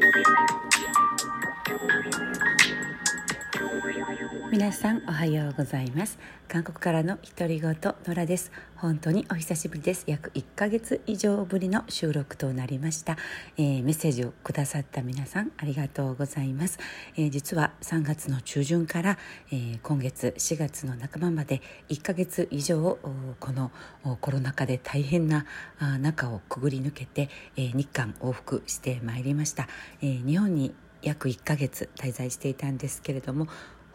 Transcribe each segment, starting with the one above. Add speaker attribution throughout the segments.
Speaker 1: Thank you. 皆さんおはようございます。韓国からの独り言野良です。本当にお久しぶりです。約1ヶ月以上ぶりの収録となりました、えー、メッセージをくださった皆さんありがとうございます、えー、実は3月の中旬から、えー、今月4月の半ばまで1ヶ月以上このコロナ禍で大変な中をくぐり抜けて、え日韓往復してまいりました、え日本に約1ヶ月滞在していたんですけれども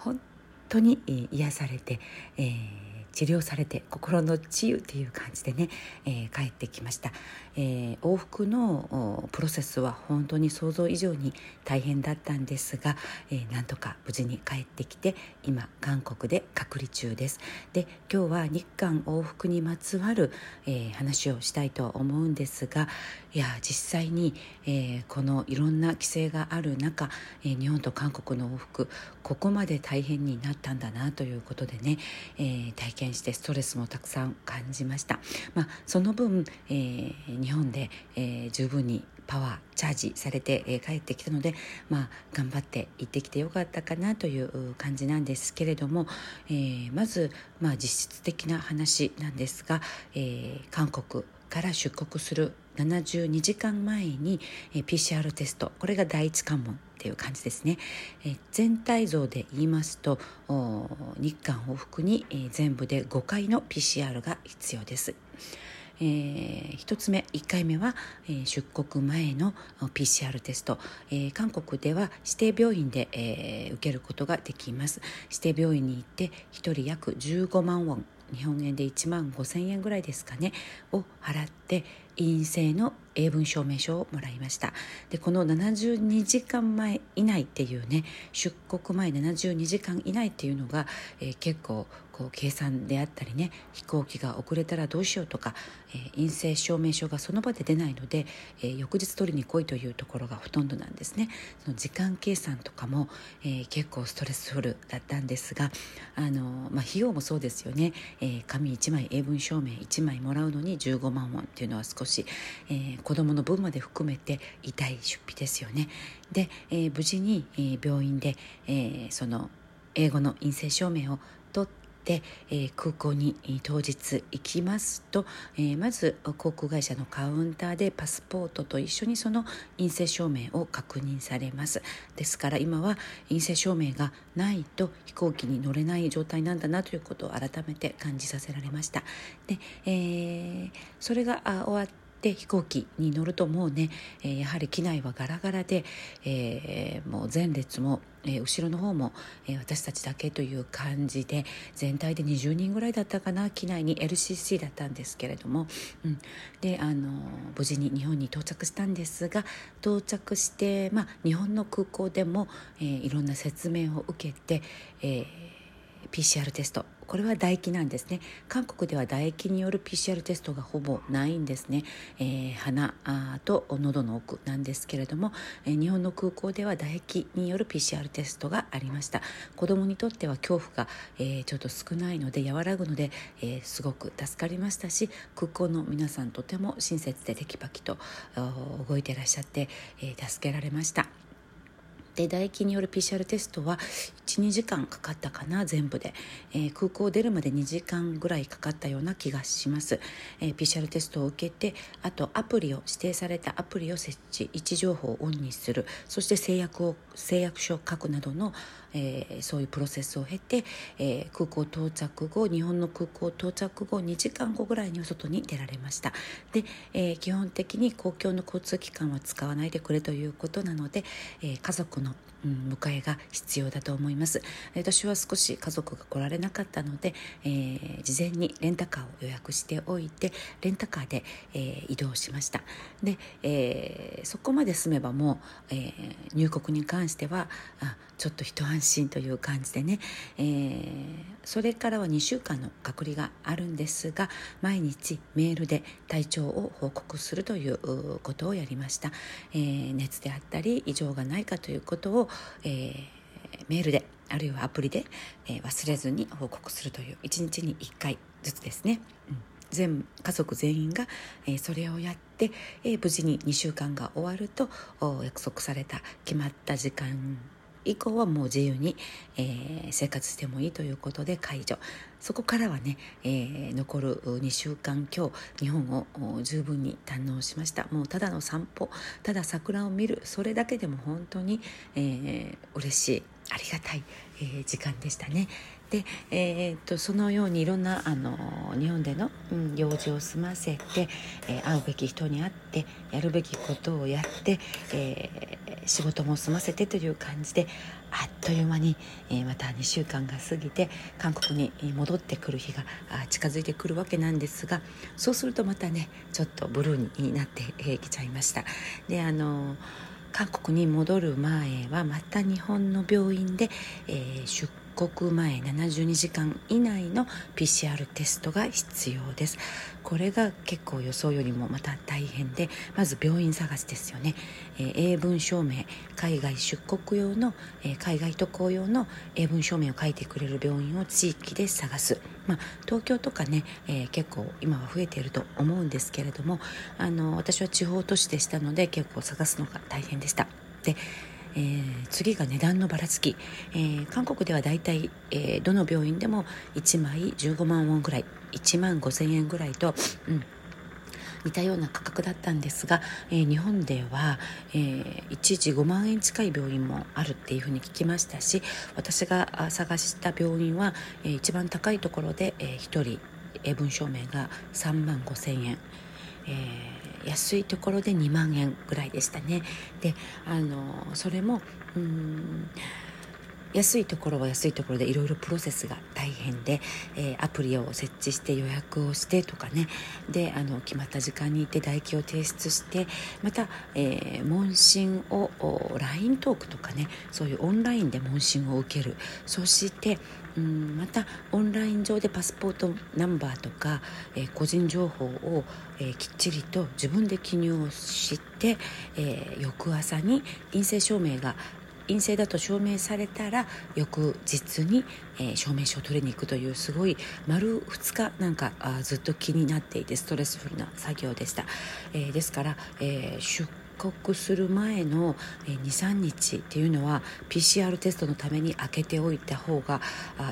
Speaker 1: 本当に癒されて、えー治療されて心の治癒という感じでね、えー、帰ってきました、えー、往復のプロセスは本当に想像以上に大変だったんですが、えー、なんとか無事に帰ってきて今韓国で隔離中です。で今日は日韓往復にまつわる、え話をしたいと思うんですがいや実際に、えこのいろんな規制がある中、え日本と韓国の往復ここまで大変になったんだなということでね、え体験験してストレスもたくさん感じました、まあ、その分、えー、日本で、えー、十分にパワーチャージされて、えー、帰ってきたので、まあ、頑張って行ってきてよかったかなという感じなんですけれども、えー、まず、まあ、実質的な話なんですが、えー、韓国から出国する72時間前に、PCR テスト。これが第一関門っていう感じですね、全体像で言いますと日韓往復に、全部で5回の PCR が必要です。えー、1つ目1回目は、えー、出国前の PCR テスト、えー、韓国では指定病院で、えー、受けることができます。指定病院に行って1人約15万ウォン日本円で1万5000円ぐらいですかねを払って陰性の英文証明書をもらいました。でこの72時間前以内っていうね出国前72時間以内っていうのが、えー、結構こう計算であったりね飛行機が遅れたらどうしようとか、えー、陰性証明書がその場で出ないので、えー、翌日取りに来いというところがほとんどなんですね。その時間計算とかも、えー、結構ストレスフルだったんですがあの、まあ、費用もそうですよね、えー、紙1枚英文証明1枚もらうのに15万ウォンっていうのは少し、えー、子どもの分まで含めて痛い出費ですよね。で、えー、無事に、えー、病院で、えー、その英語の陰性証明を取ってで、え、空港に当日行きますと、え、まず航空会社のカウンターでパスポートと一緒にその陰性証明を確認されます。ですから今は陰性証明がないと飛行機に乗れない状態なんだなということを改めて感じさせられました。で、えー、それが終わで飛行機に乗るともうね、えー、やはり機内はガラガラで、えー、もう前列も、えー、後ろの方も、えー、私たちだけという感じで全体で20人ぐらいだったかな機内に LCC だったんですけれども、うん、であの無事に日本に到着したんですが到着して、まあ、日本の空港でも、えー、いろんな説明を受けて、えー、PCR テスト。これは唾液なんですね。韓国では唾液による PCR テストがほぼないんですね、えー、鼻と喉の奥なんですけれども、えー、日本の空港では唾液による PCR テストがありました。子供にとっては恐怖が、えー、ちょっと少ないので和らぐので、えすごく助かりましたし空港の皆さんとても親切でテキパキと動いていらっしゃって、え助けられました。で唾液による PCR テストは12時間かかったかな全部で、えー、空港を出るまで2時間ぐらいかかったような気がします、えー、PCR テストを受けてあとアプリを指定されたアプリを設置。位置情報をオンにする。そして制約を誓約書を書くなどの、えー、そういうプロセスを経て、えー、空港到着後日本の空港到着後2時間後ぐらいに外に出られました。で、えー、基本的に公共の交通機関は使わないでくれということなので、え、家族のうん、迎えが必要だと思います。私は少し家族が来られなかったので、えー、事前にレンタカーを予約しておいてレンタカーで、えー、移動しました。で、えー、そこまで済めばもう、え入国に関してはあちょっと一安心という感じでね、えそれからは2週間の隔離があるんですが毎日メールで体調を報告するということをやりました、え熱であったり異常がないかということをえー、メールであるいはアプリで、えー、忘れずに報告するという1日に1回ずつですね、うん、全家族全員が、えー、それをやって、えー、無事に2週間が終わると約束された決まった時間以降はもう自由に、えー、生活してもいいということで解除そこからはね、えー、残る2週間今日日本を十分に堪能しましたもうただの散歩ただ桜を見るそれだけでも本当に、えー、嬉しいありがたい、えー、時間でしたね。で、えー、っとそのようにいろんなあの日本での、うん、用事を済ませて、えー、会うべき人に会ってやるべきことをやって、えー、仕事も済ませてという感じであっという間に、え、また2週間が過ぎて韓国に戻ってくる日が近づいてくるわけなんですがそうするとまたねちょっとブルーになってきちゃいました。であの韓国に戻る前はまた日本の病院で、えー、出国前72時間以内の PCR テストが必要です。これが結構予想よりもまた大変でまず病院探しですよね、えー、英文証明海外出国用の、えー、海外渡航用の英文証明を書いてくれる病院を地域で探す、まあ、東京とかね、えー、結構今は増えていると思うんですけれどもあの私は地方都市でしたので結構探すのが大変でした。でえー、次が値段のばらつき、えー、韓国ではだいたい、えー、どの病院でも1枚15万ウォンぐらい1万5千円ぐらいと、うん、似たような価格だったんですが、えー、日本では、えー、一時5万円近い病院もあるっていうふうに聞きましたし私が探した病院は、えー、一番高いところで、えー、1人英文証明が3万5千円。えー安いところで2万円ぐらいでしたね。であのそれもうん安いところは安いところでいろいろプロセスが大変で、えー、アプリを設置して予約をしてとかね。であの決まった時間に行って唾液を提出してまた、えー、問診を LINE トークとかねそういうオンラインで問診を受ける。そしてうんまたオンライン上でパスポートナンバーとか、えー、個人情報を、えー、きっちりと自分で記入をして、えー、翌朝に陰性証明が陰性だと証明されたら翌日に、えー、証明書を取りに行くというすごい丸2日なんかあずっと気になっていてストレスフルな作業でした、えー、ですから、えー、出国する前の23日っていうのは PCR テストのために開けておいた方が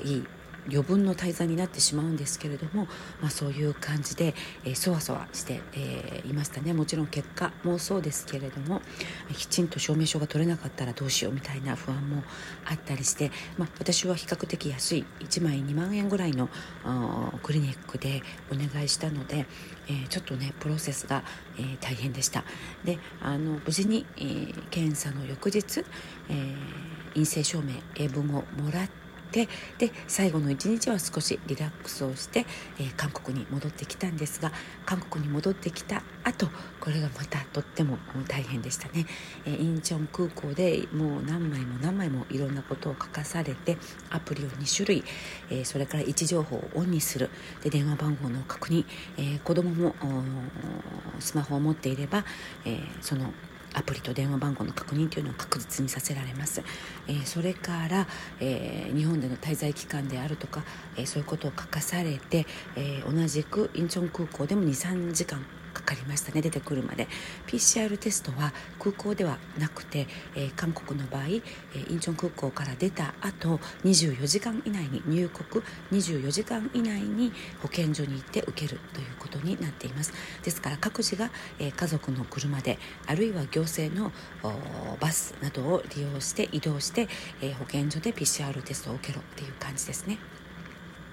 Speaker 1: いい。余分の滞在になってしまうんですけれども、まあ、そういう感じで、えー、そわそわして、えー、いましたね。もちろん結果もそうですけれどもきちんと証明書が取れなかったらどうしようみたいな不安もあったりして、まあ、私は比較的安い1枚2万円ぐらいのクリニックでお願いしたので、えー、ちょっとねプロセスが、えー、大変でした。であの無事に、えー、検査の翌日、えー、陰性証明英文をもらっててで最後の一日は少しリラックスをして、えー、韓国に戻ってきたんですが韓国に戻ってきた後これがまたとっても大変でしたね、えー、インチョン空港でもう何枚も何枚もいろんなことを書かされてアプリを2種類、えー、それから位置情報をオンにする。で電話番号の確認、えー、子供もスマホを持っていれば、えそのアプリと電話番号の確認というのを確実にさせられます、えー、それから、えー、日本での滞在期間であるとか、えー、そういうことを書かされて、え同じくインチョン空港でも23時間かりましたね。出てくるまで。PCR テストは空港ではなくて、えー、韓国の場合、えー、インチョン空港から出た後24時間以内に入国24時間以内に保健所に行って受けるということになっています。ですから各自が、えー、家族の車であるいは行政のバスなどを利用して移動して、え保健所で PCR テストを受けろっていう感じですね。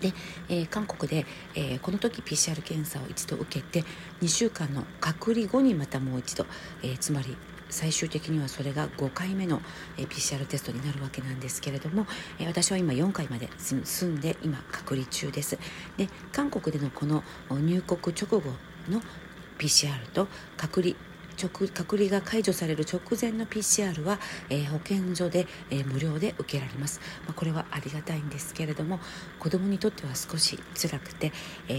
Speaker 1: で、えー、韓国で、えー、この時 PCR 検査を一度受けて2週間の隔離後にまたもう一度、えー、つまり最終的にはそれが5回目の PCR テストになるわけなんですけれども私は今4回まで住んで今隔離中です。で韓国でのこの入国直後の PCR と隔離直隔離が解除される直前の PCR は、えー、保健所で、えー、無料で受けられます、まあ、これはありがたいんですけれども子どもにとっては少し辛くて、え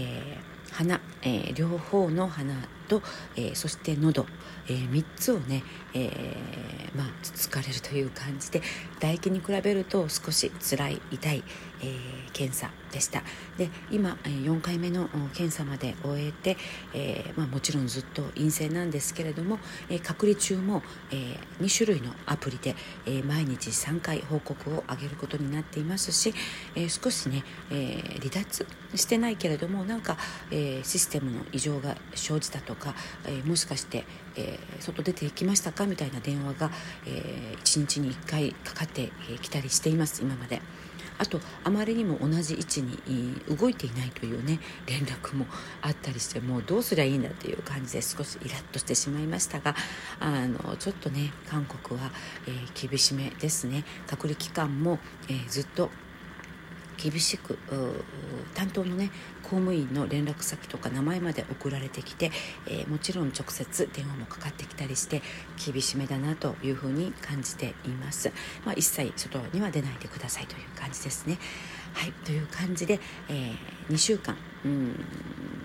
Speaker 1: ー鼻、えー、両方の鼻と、えー、そして喉、えー、3つをね、えー、まあつつかれるという感じで唾液に比べると少し辛い痛い、えー、検査でした。で今4回目の検査まで終えて、えーまあ、もちろんずっと陰性なんですけれども、えー、隔離中も、えー、2種類のアプリで、えー、毎日3回報告を上げることになっていますし、えー、少しね、えー、離脱してないけれどもなんか、えー、システムの異常が生じたととか、えー、もしかして、えー、外出て行きましたかみたいな電話が、え、1日に1回かかってきたりしています今まで。あとあまりにも同じ位置に動いていないというね連絡もあったりしてもうどうすりゃいいんだっていう感じで少しイラッとしてしまいましたがあのちょっとね韓国は、えー、厳しめですね隔離期間も、えー、ずっと厳しく担当のね公務員の連絡先とか名前まで送られてきて、えー、もちろん直接電話もかかってきたりして厳しめだなというふうに感じています、まあ、一切外には出ないでくださいという感じですね。はいという感じで、えー、2週間うん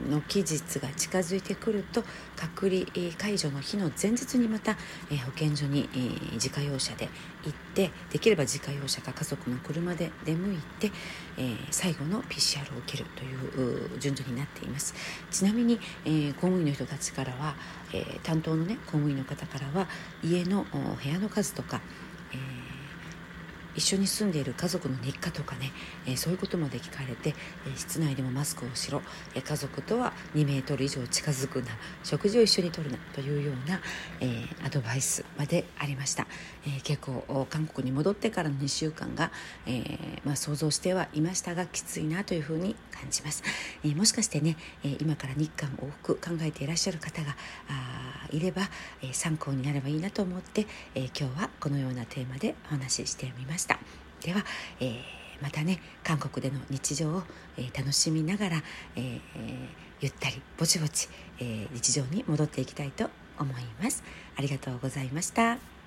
Speaker 1: の期日が近づいてくると隔離解除の日の前日にまた、え、保健所に、え、自家用車で行ってできれば自家用車か家族の車で出向いて、え、最後の PCR を受けるという順序になっています。ちなみに、え、公務員の人たちからは、え、担当の、ね、公務員の方からは家の部屋の数とか、一緒に住んでいる家族の日課とかね、えー、そういうことまで聞かれて、えー、室内でもマスクをしろ、えー、家族とは2メートル以上近づくな食事を一緒にとるなというような、えアドバイスまでありました、え結構韓国に戻ってからの2週間が、えまあ、想像してはいましたがきついなというふうに感じます、えもしかしてね、え今から日韓往復考えていらっしゃる方があいれば、え参考になればいいなと思って、え今日はこのようなテーマでお話ししてみました。した。では、えー、またね韓国での日常を、えー、楽しみながら、えー、ゆったりぼちぼち、え日常に戻っていきたいと思います。ありがとうございました。